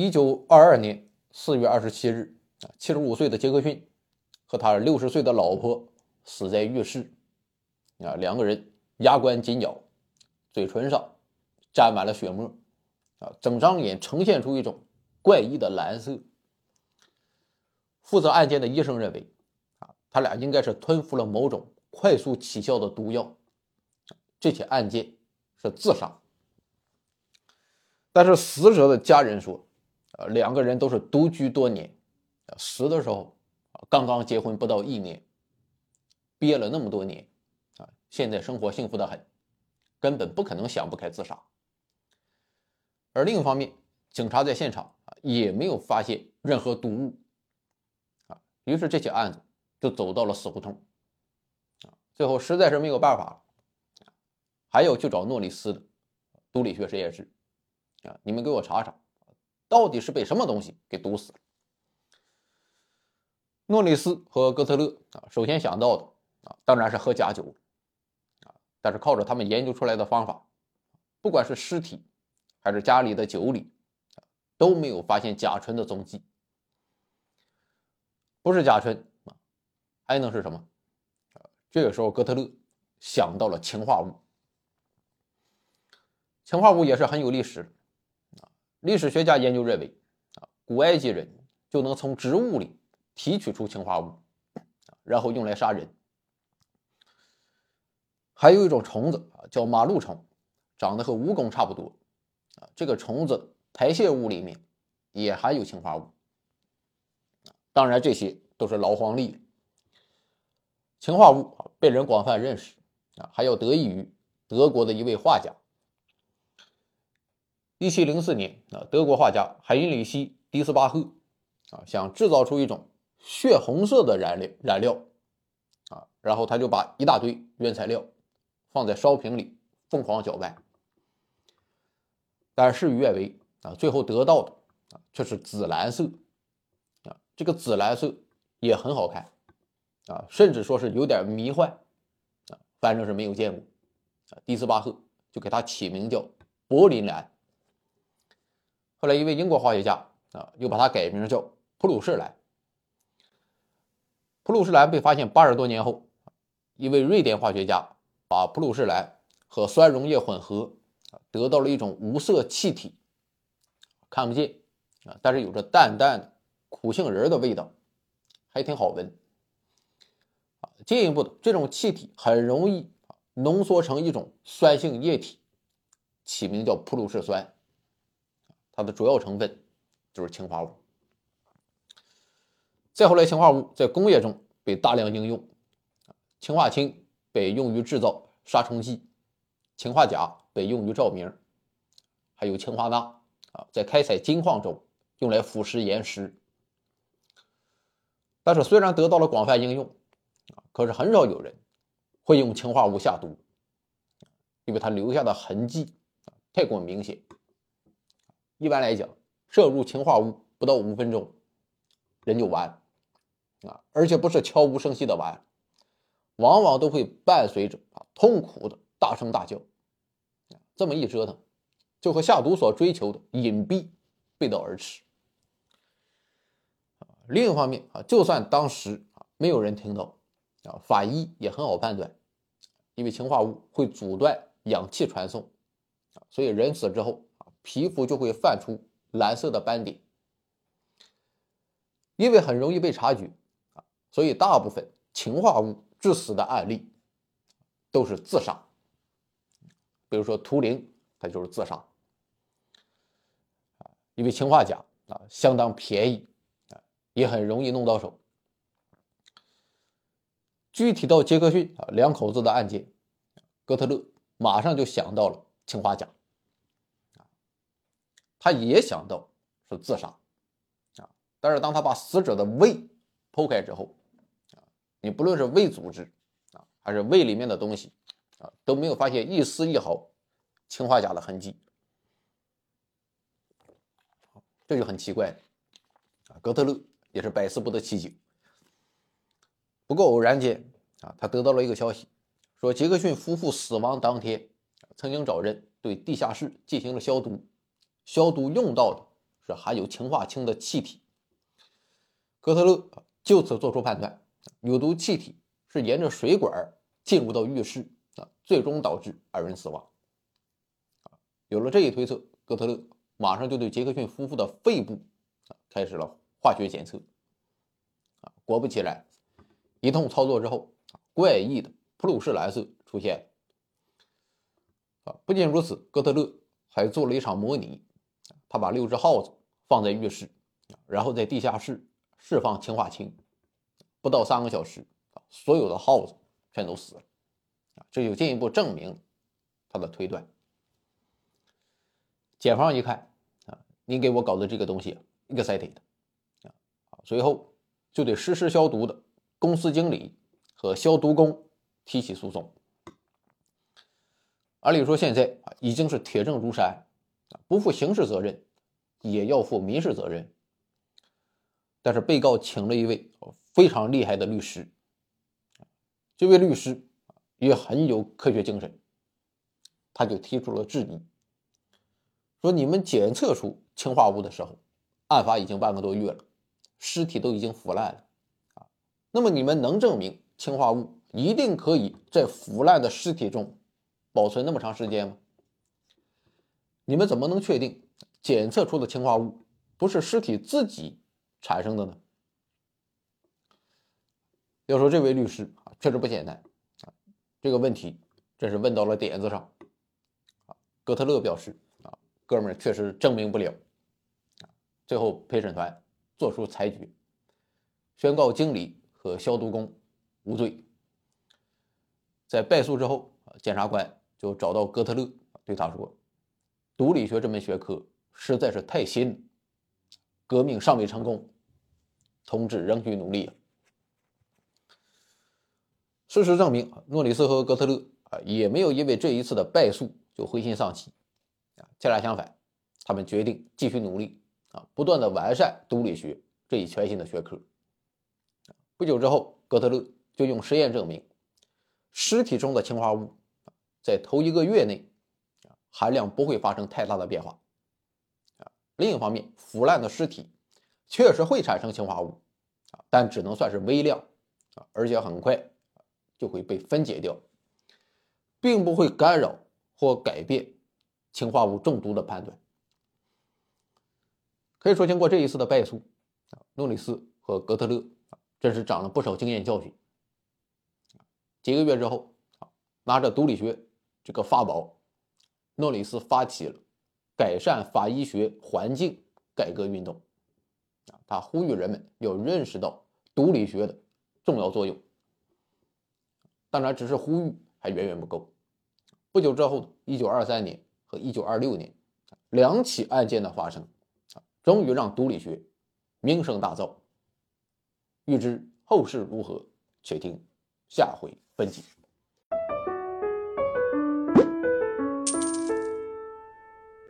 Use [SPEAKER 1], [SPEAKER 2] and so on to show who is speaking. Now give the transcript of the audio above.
[SPEAKER 1] 一九二二年四月二十七日，啊，七十五岁的杰克逊和他六十岁的老婆死在浴室。啊，两个人牙关紧咬，嘴唇上沾满了血沫，啊，整张脸呈现出一种怪异的蓝色。负责案件的医生认为，啊，他俩应该是吞服了某种快速起效的毒药。这起案件是自杀。但是死者的家人说。呃，两个人都是独居多年，死的时候，刚刚结婚不到一年，憋了那么多年，啊，现在生活幸福的很，根本不可能想不开自杀。而另一方面，警察在现场啊也没有发现任何毒物，啊，于是这起案子就走到了死胡同，啊，最后实在是没有办法了，还有去找诺里斯的毒理学实验室，啊，你们给我查查。到底是被什么东西给毒死了？诺里斯和哥特勒啊，首先想到的啊，当然是喝假酒啊。但是靠着他们研究出来的方法，不管是尸体还是家里的酒里，都没有发现甲醇的踪迹。不是甲醇啊，还能是什么？这个时候，哥特勒想到了氰化物。氰化物也是很有历史。历史学家研究认为，啊，古埃及人就能从植物里提取出氰化物，然后用来杀人。还有一种虫子啊，叫马路虫，长得和蜈蚣差不多，啊，这个虫子排泄物里面也含有氰化物。当然，这些都是老黄历。氰化物啊，被人广泛认识啊，还要得益于德国的一位画家。一七零四年，啊，德国画家海因里希·迪斯巴赫，啊，想制造出一种血红色的染料，染料，啊，然后他就把一大堆原材料放在烧瓶里疯狂搅拌，但事与愿违，啊，最后得到的啊却是紫蓝色，啊，这个紫蓝色也很好看，啊，甚至说是有点迷幻，啊，反正是没有见过，啊，迪斯巴赫就给他起名叫柏林蓝。后来，一位英国化学家啊，又把它改名叫普鲁士蓝。普鲁士蓝被发现八十多年后，一位瑞典化学家把普鲁士蓝和酸溶液混合，得到了一种无色气体，看不见啊，但是有着淡淡的苦杏仁的味道，还挺好闻。进一步的，这种气体很容易浓缩成一种酸性液体，起名叫普鲁士酸。它的主要成分就是氰化物。再后来，氰化物在工业中被大量应用，氰化氢被用于制造杀虫剂，氰化钾被用于照明，还有氰化钠啊，在开采金矿中用来腐蚀岩石。但是，虽然得到了广泛应用啊，可是很少有人会用氰化物下毒，因为它留下的痕迹太过明显。一般来讲，摄入氰化物不到五分钟，人就完，啊，而且不是悄无声息的完，往往都会伴随着啊痛苦的大声大叫，这么一折腾，就和下毒所追求的隐蔽背道而驰。另一方面啊，就算当时啊没有人听到，啊，法医也很好判断，因为氰化物会阻断氧气传送，啊，所以人死之后。皮肤就会泛出蓝色的斑点，因为很容易被察觉啊，所以大部分氰化物致死的案例都是自杀。比如说图灵，他就是自杀，因为氰化钾啊相当便宜啊，也很容易弄到手。具体到杰克逊啊两口子的案件，哥特勒马上就想到了氰化钾。他也想到是自杀，啊，但是当他把死者的胃剖开之后，啊，你不论是胃组织，啊，还是胃里面的东西，啊，都没有发现一丝一毫氰化钾的痕迹，这就很奇怪，啊，格特勒也是百思不得其解。不过偶然间，啊，他得到了一个消息，说杰克逊夫妇死亡当天，曾经找人对地下室进行了消毒。消毒用到的是含有氰化氢的气体。哥特勒就此做出判断，有毒气体是沿着水管进入到浴室啊，最终导致二人死亡。有了这一推测，哥特勒马上就对杰克逊夫妇的肺部啊开始了化学检测。果不其然，一通操作之后，怪异的普鲁士蓝色出现。啊，不仅如此，哥特勒还做了一场模拟，他把六只耗子放在浴室，然后在地下室释放氰化氢，不到三个小时，所有的耗子全都死了。这就进一步证明他的推断。检方一看，啊，你给我搞的这个东西，excited，啊，随后就对实施消毒的公司经理和消毒工提起诉讼。按理说，现在啊已经是铁证如山，不负刑事责任，也要负民事责任。但是被告请了一位非常厉害的律师，这位律师也很有科学精神，他就提出了质疑。说你们检测出氰化物的时候，案发已经半个多月了，尸体都已经腐烂了，啊，那么你们能证明氰化物一定可以在腐烂的尸体中保存那么长时间吗？你们怎么能确定检测出的氰化物不是尸体自己产生的呢？要说这位律师啊，确实不简单啊，这个问题真是问到了点子上。哥特勒表示啊。哥们儿确实证明不了，最后陪审团作出裁决，宣告经理和消毒工无罪。在败诉之后，检察官就找到哥特勒，对他说：“毒理学这门学科实在是太新，革命尚未成功，同志仍需努力。”事实证明，诺里斯和哥特勒啊也没有因为这一次的败诉就灰心丧气啊。恰恰相反，他们决定继续努力啊，不断的完善毒理学这一全新的学科。不久之后，哥特勒就用实验证明，尸体中的氰化物在头一个月内含量不会发生太大的变化。啊，另一方面，腐烂的尸体确实会产生氰化物啊，但只能算是微量啊，而且很快就会被分解掉，并不会干扰或改变。氰化物中毒的判断，可以说经过这一次的败诉，啊，诺里斯和格特勒，真是长了不少经验教训。几个月之后，啊，拿着毒理学这个法宝，诺里斯发起了改善法医学环境改革运动，啊，他呼吁人们要认识到毒理学的重要作用。当然，只是呼吁还远远不够。不久之后，一九二三年。和一九二六年两起案件的发生，终于让毒理学名声大噪。欲知后事如何，且听下回分解。